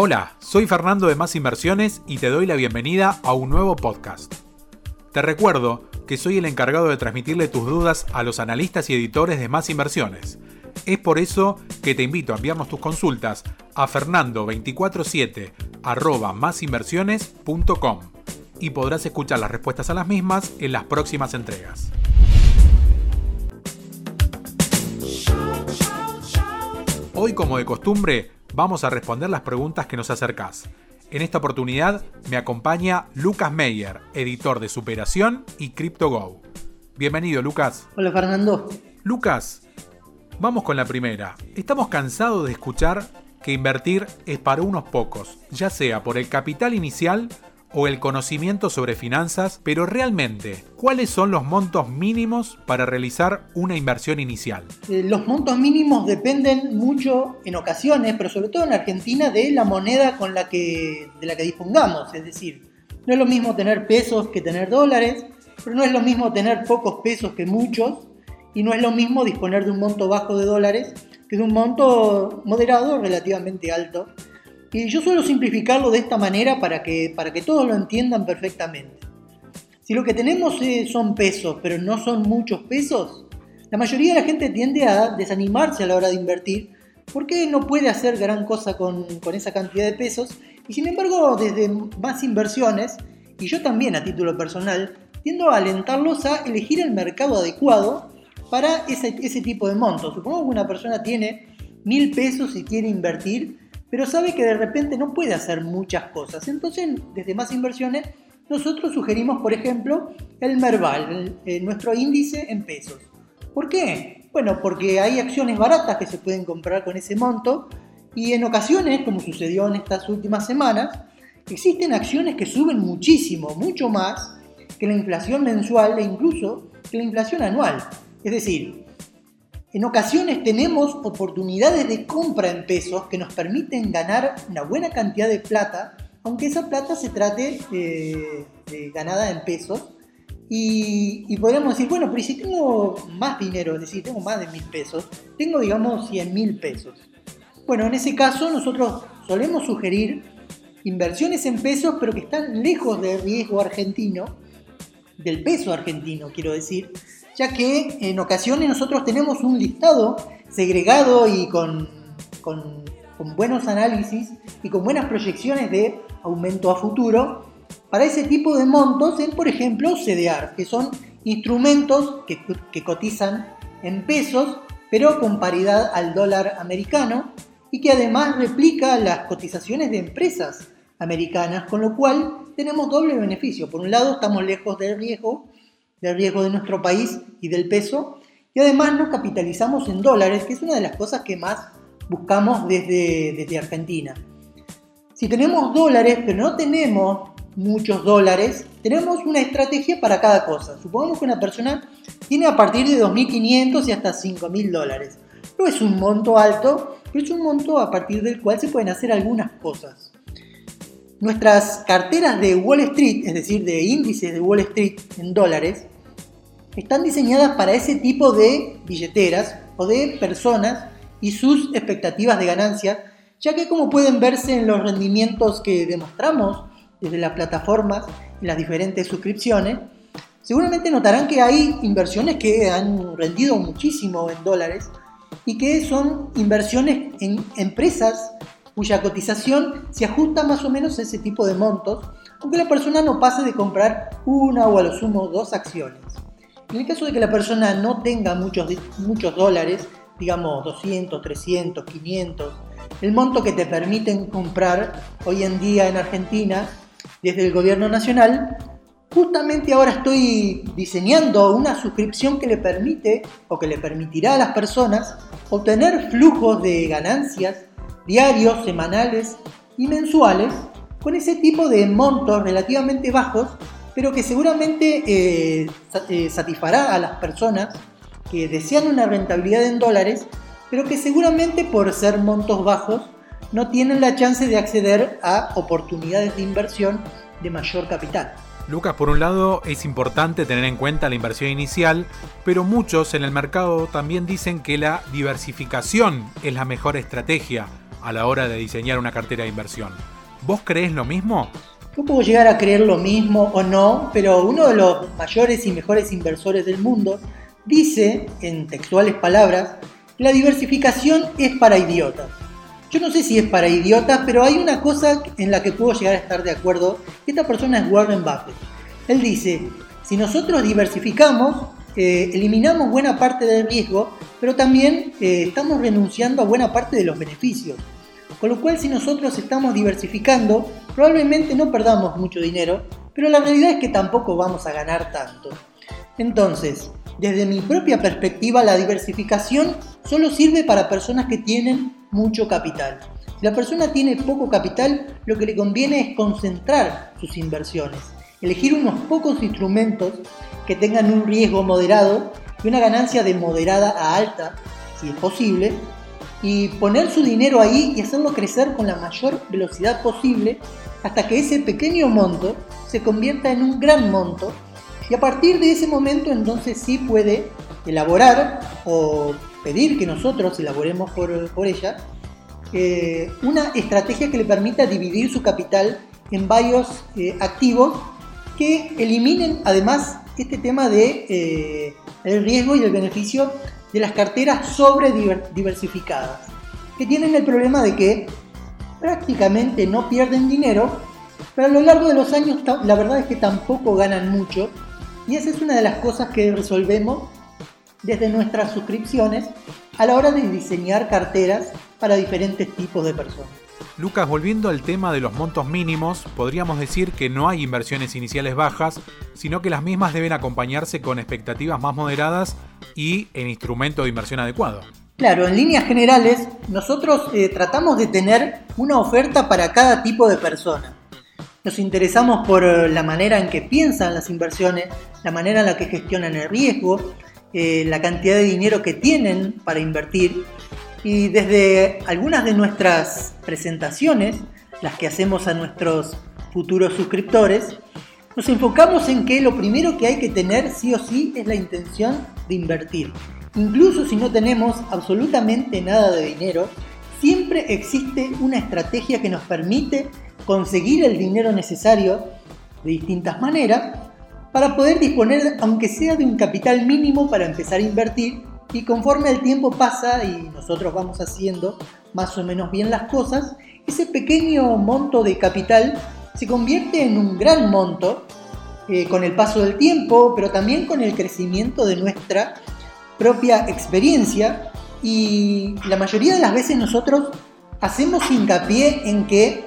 Hola, soy Fernando de Más Inversiones y te doy la bienvenida a un nuevo podcast. Te recuerdo que soy el encargado de transmitirle tus dudas a los analistas y editores de Más Inversiones. Es por eso que te invito a enviarnos tus consultas a fernando247 y podrás escuchar las respuestas a las mismas en las próximas entregas. Hoy, como de costumbre, vamos a responder las preguntas que nos acercás. En esta oportunidad me acompaña Lucas Meyer, editor de Superación y CryptoGo. Bienvenido, Lucas. Hola, Fernando. Lucas, vamos con la primera. Estamos cansados de escuchar que invertir es para unos pocos, ya sea por el capital inicial o el conocimiento sobre finanzas, pero realmente, ¿cuáles son los montos mínimos para realizar una inversión inicial? Eh, los montos mínimos dependen mucho en ocasiones, pero sobre todo en Argentina, de la moneda con la que, de la que dispongamos. Es decir, no es lo mismo tener pesos que tener dólares, pero no es lo mismo tener pocos pesos que muchos, y no es lo mismo disponer de un monto bajo de dólares que de un monto moderado relativamente alto y yo suelo simplificarlo de esta manera para que, para que todos lo entiendan perfectamente. Si lo que tenemos eh, son pesos, pero no son muchos pesos, la mayoría de la gente tiende a desanimarse a la hora de invertir porque no puede hacer gran cosa con, con esa cantidad de pesos. Y sin embargo, desde más inversiones, y yo también a título personal, tiendo a alentarlos a elegir el mercado adecuado para ese, ese tipo de montos. Supongo que una persona tiene mil pesos y quiere invertir pero sabe que de repente no puede hacer muchas cosas. Entonces, desde más inversiones, nosotros sugerimos, por ejemplo, el Merval, nuestro índice en pesos. ¿Por qué? Bueno, porque hay acciones baratas que se pueden comprar con ese monto y en ocasiones, como sucedió en estas últimas semanas, existen acciones que suben muchísimo, mucho más que la inflación mensual e incluso que la inflación anual. Es decir, en ocasiones tenemos oportunidades de compra en pesos que nos permiten ganar una buena cantidad de plata, aunque esa plata se trate de, ganada en pesos. Y, podríamos decir, bueno, pero si tengo más dinero, es decir, tengo más de mil pesos, tengo digamos 100 mil pesos. Bueno, en ese caso nosotros solemos sugerir inversiones en pesos, pero que están lejos del riesgo argentino, del peso argentino, quiero decir, ya que en ocasiones nosotros tenemos un listado segregado y con, con, buenos análisis y con buenas proyecciones de aumento a futuro para ese tipo de montos en, por ejemplo, CDR, que son instrumentos que, que cotizan en pesos, pero con paridad al dólar americano y que además replica las cotizaciones de empresas americanas, con lo cual tenemos doble beneficio. Por un lado, estamos lejos del riesgo del riesgo de nuestro país y del peso. Y además nos capitalizamos en dólares, que es una de las cosas que más buscamos desde, desde Argentina. Si tenemos dólares, pero no tenemos muchos dólares, tenemos una estrategia para cada cosa. Supongamos que una persona tiene a partir de 2.500 y hasta 5.000 dólares. No es un monto alto, pero es un monto a partir del cual se pueden hacer algunas cosas. Nuestras carteras de Wall Street, es decir, de índices de Wall Street en dólares, están diseñadas para ese tipo de billeteras o de personas y sus expectativas de ganancia, ya que como pueden verse en los rendimientos que demostramos desde las plataformas y las diferentes suscripciones, seguramente notarán que hay inversiones que han rendido muchísimo en dólares y que son inversiones en empresas cuya cotización se ajusta más o menos a ese tipo de montos, aunque la persona no pase de comprar una o a lo sumo dos acciones. En el caso de que la persona no tenga muchos, muchos dólares, digamos 200, 300, 500, el monto que te permiten comprar hoy en día en Argentina desde el gobierno nacional, justamente ahora estoy diseñando una suscripción que le permite o que le permitirá a las personas obtener flujos de ganancias diarios, semanales y mensuales con ese tipo de montos relativamente bajos, pero que seguramente eh, eh, satisfará a las personas que desean una rentabilidad en dólares, pero que seguramente por ser montos bajos no tienen la chance de acceder a oportunidades de inversión de mayor capital. Lucas, por un lado es importante tener en cuenta la inversión inicial, pero muchos en el mercado también dicen que la diversificación es la mejor estrategia a la hora de diseñar una cartera de inversión. ¿Vos crees lo mismo? Yo puedo llegar a creer lo mismo o no, pero uno de los mayores y mejores inversores del mundo dice, en textuales palabras, la diversificación es para idiotas. Yo no sé si es para idiotas, pero hay una cosa en la que puedo llegar a estar de acuerdo. Esta persona es Warren Buffett. Él dice, si nosotros diversificamos, eh, eliminamos buena parte del riesgo, pero también eh, estamos renunciando a buena parte de los beneficios. Con lo cual si nosotros estamos diversificando, probablemente no perdamos mucho dinero, pero la realidad es que tampoco vamos a ganar tanto. Entonces, desde mi propia perspectiva, la diversificación solo sirve para personas que tienen mucho capital. Si la persona tiene poco capital, lo que le conviene es concentrar sus inversiones, elegir unos pocos instrumentos que tengan un riesgo moderado y una ganancia de moderada a alta, si es posible, y poner su dinero ahí y hacerlo crecer con la mayor velocidad posible hasta que ese pequeño monto se convierta en un gran monto. Y a partir de ese momento entonces sí puede elaborar o pedir que nosotros elaboremos por, ella eh, una estrategia que le permita dividir su capital en varios eh, activos que eliminen además este tema de eh, el riesgo y el beneficio de las carteras sobre diversificadas, que tienen el problema de que prácticamente no pierden dinero, pero a lo largo de los años la verdad es que tampoco ganan mucho, y esa es una de las cosas que resolvemos desde nuestras suscripciones a la hora de diseñar carteras para diferentes tipos de personas. Lucas, volviendo al tema de los montos mínimos, podríamos decir que no hay inversiones iniciales bajas, sino que las mismas deben acompañarse con expectativas más moderadas y en instrumento de inversión adecuado. Claro, en líneas generales, nosotros eh, tratamos de tener una oferta para cada tipo de persona. Nos interesamos por eh, la manera en que piensan las inversiones, la manera en la que gestionan el riesgo, eh, la cantidad de dinero que tienen para invertir y desde algunas de nuestras presentaciones, las que hacemos a nuestros futuros suscriptores, nos enfocamos en que lo primero que hay que tener sí o sí es la intención de invertir. Incluso si no tenemos absolutamente nada de dinero, siempre existe una estrategia que nos permite conseguir el dinero necesario de distintas maneras para poder disponer, aunque sea de un capital mínimo para empezar a invertir y conforme el tiempo pasa y nosotros vamos haciendo más o menos bien las cosas, ese pequeño monto de capital se convierte en un gran monto eh, con el paso del tiempo, pero también con el crecimiento de nuestra propia experiencia. Y la mayoría de las veces nosotros hacemos hincapié en que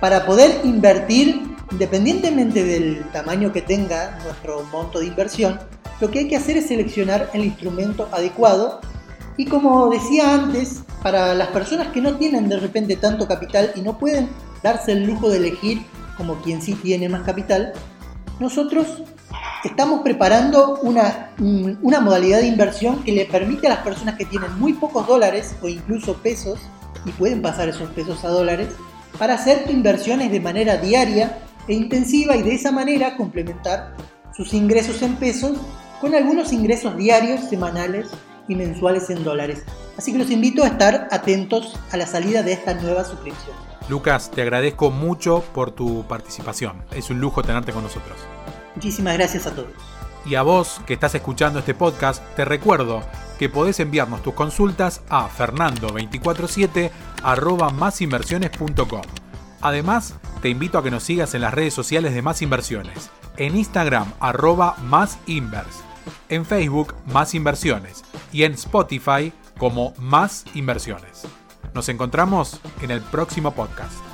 para poder invertir, independientemente del tamaño que tenga nuestro monto de inversión, lo que hay que hacer es seleccionar el instrumento adecuado y como decía antes, para las personas que no tienen de repente tanto capital y no pueden darse el lujo de elegir como quien sí tiene más capital, nosotros estamos preparando una, una modalidad de inversión que le permite a las personas que tienen muy pocos dólares o incluso pesos, y pueden pasar esos pesos a dólares, para hacer inversiones de manera diaria e intensiva y de esa manera complementar sus ingresos en pesos con algunos ingresos diarios, semanales y mensuales en dólares. Así que los invito a estar atentos a la salida de esta nueva suscripción. Lucas, te agradezco mucho por tu participación. Es un lujo tenerte con nosotros. Muchísimas gracias a todos. Y a vos que estás escuchando este podcast, te recuerdo que podés enviarnos tus consultas a fernando247 Además, te invito a que nos sigas en las redes sociales de Más Inversiones, en Instagram arroba más en Facebook Más Inversiones y en Spotify como Más Inversiones. Nos encontramos en el próximo podcast.